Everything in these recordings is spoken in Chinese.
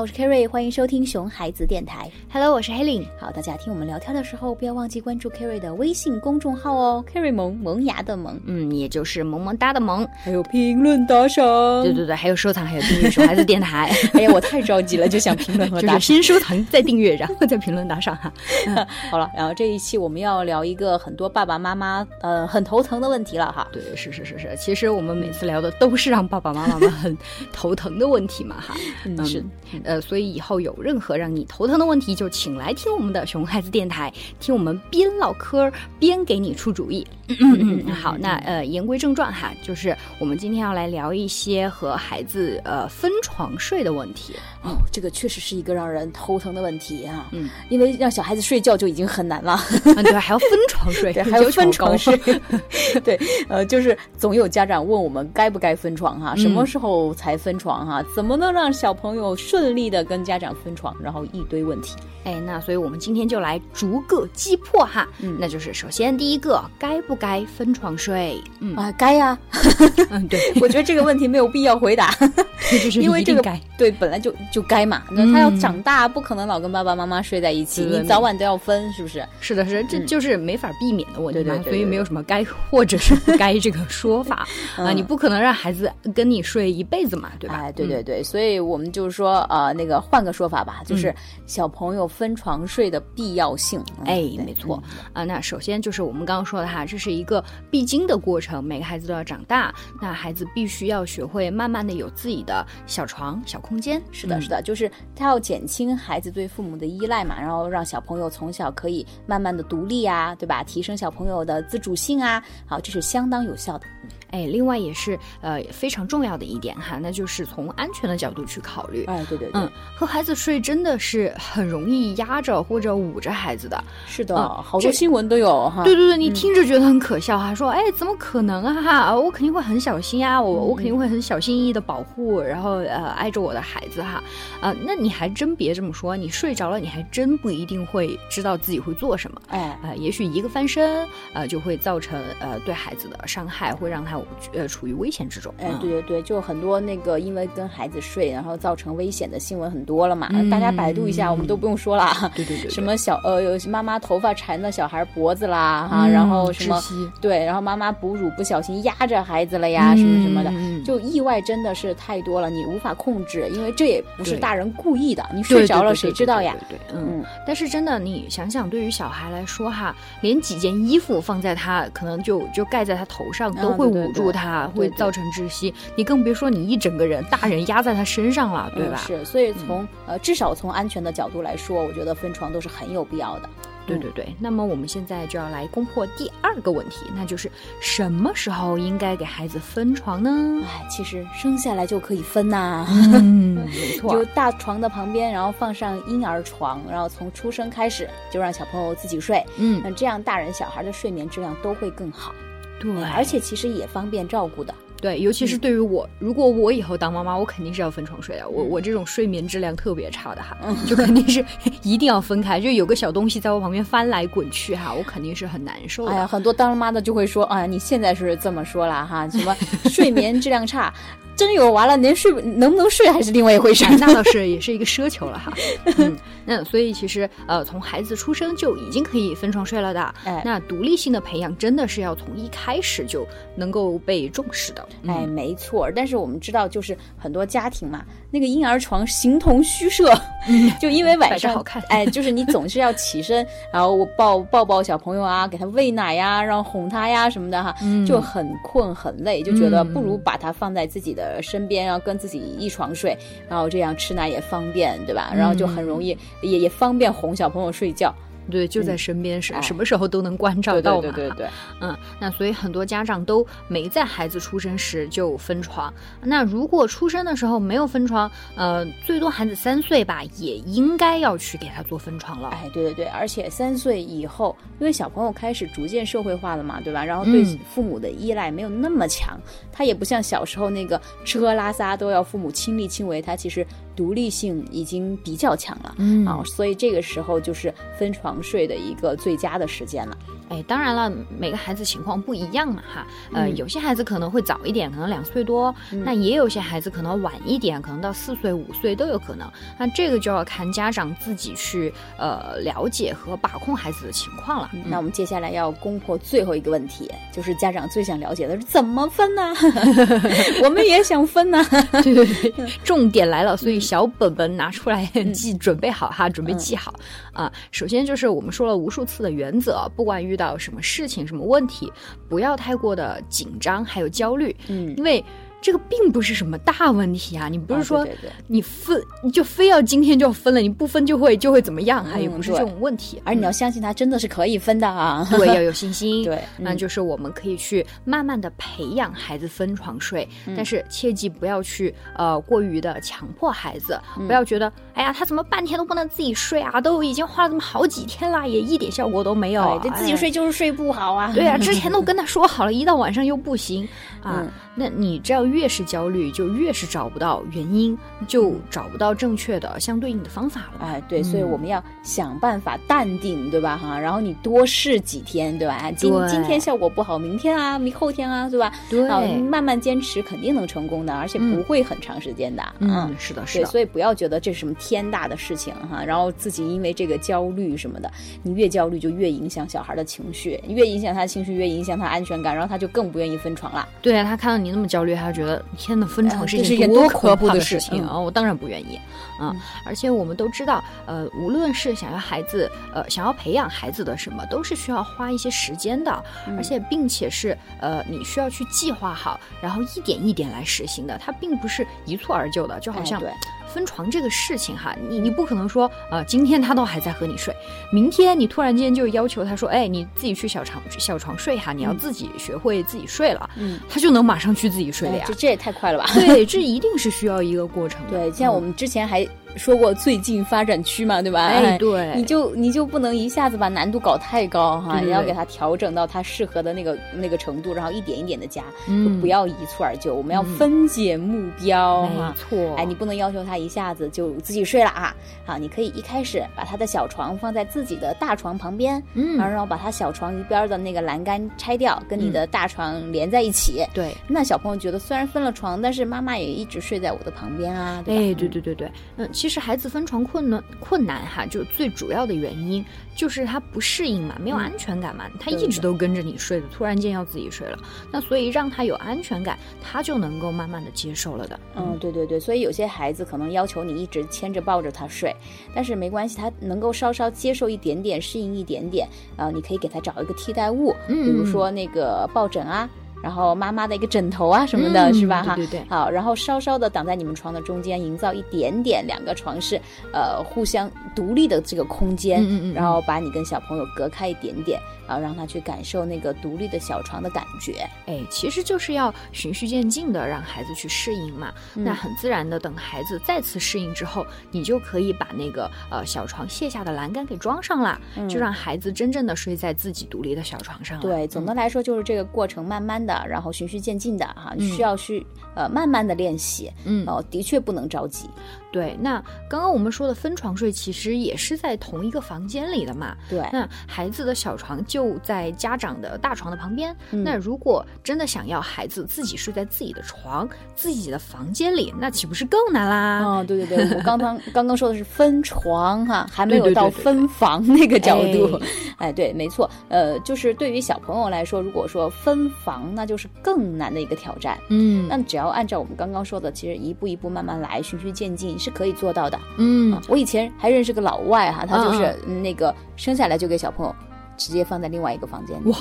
好，我是 Kerry，欢迎收听熊孩子电台。Hello，我是 Helen。好，大家听我们聊天的时候，不要忘记关注 Kerry 的微信公众号哦，Kerry 萌萌芽的萌，嗯，也就是萌萌哒的萌。还有评论打赏。对对对，还有收藏，还有订阅熊孩子电台。哎呀，我太着急了，就想评论和 打赏。先收藏，再订阅，然后再评论打赏哈。好了，然后这一期我们要聊一个很多爸爸妈妈呃很头疼的问题了哈。对，是是是是，其实我们每次聊的都是让爸爸妈妈们很头疼的问题嘛哈。嗯，是。呃，所以以后有任何让你头疼的问题，就请来听我们的熊孩子电台，听我们边唠嗑边给你出主意。嗯嗯，好，那呃，言归正传哈，就是我们今天要来聊一些和孩子呃分床睡的问题。哦，这个确实是一个让人头疼的问题啊。嗯，因为让小孩子睡觉就已经很难了，嗯、对，还要分床睡，对，还要分床睡。对，呃，就是总有家长问我们该不该分床哈，什么时候才分床哈？怎么能让小朋友顺利的跟家长分床？然后一堆问题。哎，那所以我们今天就来逐个击破哈。嗯，那就是首先第一个，该不该分床睡？嗯啊，该呀。嗯，对，我觉得这个问题没有必要回答，因为这个对本来就就该嘛。那他要长大，不可能老跟爸爸妈妈睡在一起，你早晚都要分，是不是？是的，是，这就是没法避免的问题嘛。所以没有什么该或者是不该这个说法啊，你不可能让孩子跟你睡一辈子嘛，对吧？哎，对对对，所以我们就是说，呃，那个换个说法吧，就是小朋友分床睡的必要性。哎，没错啊。那首先就是我们刚刚说的哈，这是一个必经的过程，每个孩子都要长大，那孩子必须要学会慢慢的有自己的小床、小空间。是的，是的，就是他要减轻孩子对父母的依赖嘛，然后让小朋友从小可以慢慢的独立啊，对吧？提升小朋友的自主性啊，好，这是相当有效的。哎，另外也是呃非常重要的一点哈，那就是从安全的角度去考虑。哎，对对对，嗯，和孩子睡真的是很容易压着或者捂着孩子的。是的，嗯、好多新闻都有哈。对对对，你听着觉得很可笑哈，说哎怎么可能啊哈，我肯定会很小心啊，我我肯定会很小心翼翼的保护，然后呃挨着我的孩子哈，啊、呃，那你还真别这么说，你睡着了，你还真不一定会知道自己会做什么。哎，呃，也许一个翻身，呃，就会造成呃对孩子的伤害，会让他。呃，处于危险之中。哎，对对对，就很多那个因为跟孩子睡，然后造成危险的新闻很多了嘛。嗯、大家百度一下，我们都不用说了。对对对，什么小呃，有妈妈头发缠到小孩脖子啦，哈、嗯，然后什么对，然后妈妈哺乳不小心压着孩子了呀，嗯、什么什么的，就意外真的是太多了，你无法控制，因为这也不是大人故意的，你睡着了谁知道呀？对，嗯。但是真的，你想想，对于小孩来说哈，连几件衣服放在他可能就就盖在他头上，都会捂住他。啊、会造成窒息，你更别说你一整个人大人压在他身上了，对吧？嗯、是，所以从、嗯、呃至少从安全的角度来说，我觉得分床都是很有必要的。对对对，那么我们现在就要来攻破第二个问题，那就是什么时候应该给孩子分床呢？哎，其实生下来就可以分呐、嗯，没错，就大床的旁边，然后放上婴儿床，然后从出生开始就让小朋友自己睡，嗯，那这样大人小孩的睡眠质量都会更好。对，而且其实也方便照顾的。对，尤其是对于我，嗯、如果我以后当妈妈，我肯定是要分床睡的。我我这种睡眠质量特别差的哈，嗯、就肯定是一定要分开。就有个小东西在我旁边翻来滚去哈，我肯定是很难受的。哎呀，很多当妈的就会说，哎呀，你现在是这么说了哈，什么睡眠质量差。真有完了，连睡能不能睡还是另外一回事。那倒是，也是一个奢求了哈。嗯，那所以其实呃，从孩子出生就已经可以分床睡了的。哎，那独立性的培养真的是要从一开始就能够被重视的。嗯、哎，没错。但是我们知道，就是很多家庭嘛，那个婴儿床形同虚设，嗯、就因为晚上好看。哎，就是你总是要起身，然后我抱抱抱小朋友啊，给他喂奶呀，然后哄他呀什么的哈，嗯、就很困很累，就觉得不如把他放在自己的身边，然后跟自己一床睡，然后这样吃奶也方便，对吧？然后就很容易，也也方便哄小朋友睡觉。对，就在身边，是、嗯、什么时候都能关照到嘛。对对对对，嗯，那所以很多家长都没在孩子出生时就分床。那如果出生的时候没有分床，呃，最多孩子三岁吧，也应该要去给他做分床了。哎，对对对，而且三岁以后，因为小朋友开始逐渐社会化了嘛，对吧？然后对父母的依赖没有那么强，嗯、他也不像小时候那个吃喝拉撒都要父母亲力亲为，他其实独立性已经比较强了，嗯啊，所以这个时候就是分床睡的一个最佳的时间了。哎，当然了，每个孩子情况不一样嘛，哈，呃，嗯有些孩子可能会早一点，可能两岁多，那也有些孩子可能晚一点，可能到四岁、五岁都有可能。那这个就要看家长自己去呃了解和把控孩子的情况了。那我们接下来要攻破最后一个问题，就是家长最想了解的是怎么分呢？我们也想分呢。对对对，重点来了，所以小本本拿出来记，准备好哈，准备记好啊。首先就是我们说了无数次的原则，不管遇到什么事情、什么问题，不要太过的紧张，还有焦虑，嗯，因为。这个并不是什么大问题啊！你不是啊说你分你就非要今天就要分了，你不分就会就会怎么样？还有嗯不是这种问题，而你要相信他真的是可以分的啊。对，要有信心。对那嗯就是我们可以去慢慢的培养孩子分床睡，嗯但是切记不要去呃过于的强迫孩子，嗯不要觉得哎呀他怎么半天都不能自己睡啊，都已经花了这么好几天了，也一点效果都没有。哎，这自己哎睡就是睡不好啊。对啊，之前都 跟他说好了，一到晚上又不行啊。嗯那你这样越是焦虑，就越是找不到原因，就找不到正确的相对应的方法了。哎，对，所以嗯我们要想办法淡定，对吧？哈，然后你多试几天，对吧？哎今今天效果不好，明天啊，明后天啊，对吧？对啊，慢慢坚持肯定能成功的，而且不会很长时间的。嗯，是的，是对，的。所以不要觉得这是什么天大的事情哈，然后自己因为这个焦虑什么的，你越焦虑就越影响小孩的情绪，越影响他的情绪，越影响他安全感，然后他就更不愿意分床了。对啊，他看到你那么焦虑，他就觉得天呐，分床呃是一件多可可怕的事情啊！我当然不愿意啊！而且我们都知道，呃，无论是想要孩子，呃，想要培养孩子的什么，都是需要花一些时间的，嗯而且并且是呃，你需要去计划好，然后一点一点来实行的，它并不是一蹴而就的，就好像哎对分床这个事情哈，你你不可能说，呃，今天他都还在和你睡，明天你突然间就要求他说，哎，你自己去小床小床睡哈，你要自己学会自己睡了，嗯，他就能马上去自己睡了呀哎这。这也太快了吧？对，这一定是需要一个过程的。对，像我们之前还说过最近发展区嘛，对吧？哎对你就你就不能一下子把难度搞太高哈，你要给它调整到它适合的那个那个程度，然后一点一点的加，嗯就不要一蹴而就，我们要分解目标没。错，哎，你不能要求他一下子就自己睡了啊！好，你可以一开始把他的小床放在自己的大床旁边，嗯然后把他小床一边的那个栏杆拆掉，跟你的大床连在一起。对。那小朋友觉得虽然分了床，但是妈妈也一直睡在我的旁边啊，对吧？哎，对对对对，嗯，其实孩子分床困难困难哈，就最主要的原因就是他不适应嘛，没有嗯安全感嘛，他一直都跟着你睡的，突然间要自己睡了，那所以让他有安全感，他就能够慢慢的接受了的。嗯，对对对，所以有些孩子可能要求你一直牵着抱着他睡，但是没关系，他能够稍稍接受一点点，适应一点点，呃、你可以给他找一个替代物，嗯比如说那个抱枕啊。然后妈妈的一个枕头啊什么的，嗯是吧？哈，对对对好，然后稍稍的挡在你们床的中间，营造一点点两个床是呃互相独立的这个空间，嗯嗯然后把你跟小朋友隔开一点点，啊，让他去感受那个独立的小床的感觉。哎，其实就是要循序渐进的让孩子去适应嘛。嗯那很自然的，等孩子再次适应之后，你就可以把那个呃小床卸下的栏杆给装上啦，就让孩子真正的睡在自己独立的小床上对，总的来说就是这个过程，慢慢的，然后循序渐进的哈，嗯需要去呃慢慢的练习。嗯哦，的确不能着急。对，那刚刚我们说的分床睡，其实也是在同一个房间里的嘛。对，那孩子的小床就在家长的大床的旁边。嗯那如果真的想要孩子自己睡在自己的床、自己的房间里，那岂不是更难啦？哦，对对对，我刚刚刚刚说的是分床哈，还没有到分房那个角度。哎，对，没错，呃，就是对于小朋友来说，如果说分房，那就是更难的一个挑战。嗯那只要按照我们刚刚说的，其实一步一步慢慢来，循序渐进是可以做到的。嗯啊，我以前还认识个老外哈，他就是嗯那个生下来就给小朋友直接放在另外一个房间里。哇，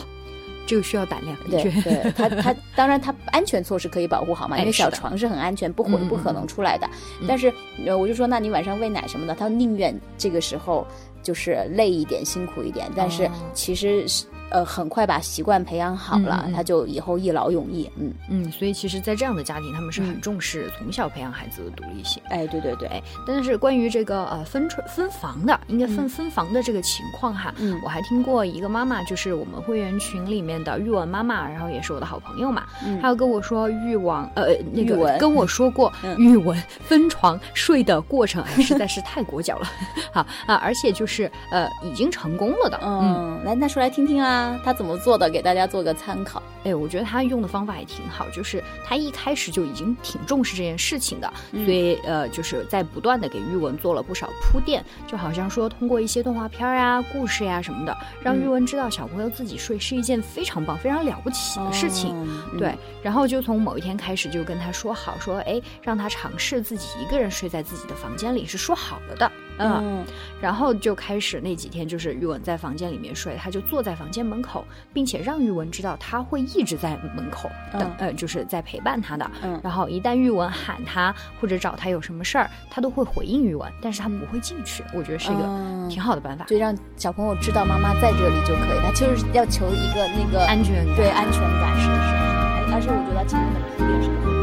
这个需要胆量，的对。对，他他当然他安全措施可以保护好嘛，因为小床是很安全，不会不可能出来的。但是呃，我就说，那你晚上喂奶什么的，他宁愿这个时候就是累一点、辛苦一点，但是哦其实是呃很快把习惯培养好了，嗯嗯他就以后一劳永逸。嗯，嗯，所以其实，在这样的家庭，他们是很重视从小培养孩子的独立性。哎，对对对，哎，但是关于这个呃分春分房的，应该分、分房的这个情况哈，嗯。我还听过一个妈妈，就是我们会员群里面的玉文妈妈，然后也是我的好朋友嘛，嗯。她有跟我说玉王呃那个跟我说过嗯。玉文分床睡的过程，哎，实在是太裹脚了，好啊，而且就是呃已经成功了的，嗯，来，那说来听听啊，他怎么做的，给大家做个参考。哎，我觉得他用的方法也挺好，就是他一开始就已经挺重视这件事情的，嗯所以呃，就是在不断的给玉文做了不少铺垫，就好像说通过一些动画片呀、故事呀什么的，让玉嗯文知道小朋友自己睡是一件非常棒、非常了不起的事情。哦对，，然后就从某一天开始就跟他说好，说哎，让他尝试自己一个人睡在自己的房间里，是说好了的。嗯，嗯。然后就开始那几天，就是玉文在房间里面睡，他就坐在房间门口，并且让玉文知道他会一直在门口等，嗯呃，就是在陪伴他的。嗯。然后一旦玉文喊他或者找他有什么事儿，他都会回应玉文，但是他不会进去。我觉得是一个嗯。挺好的办法，就让小朋友知道妈妈在这里就可以，他就是要求一个那个安全感。对安全感，是的是？的，哎而且我觉得今天的铺垫是很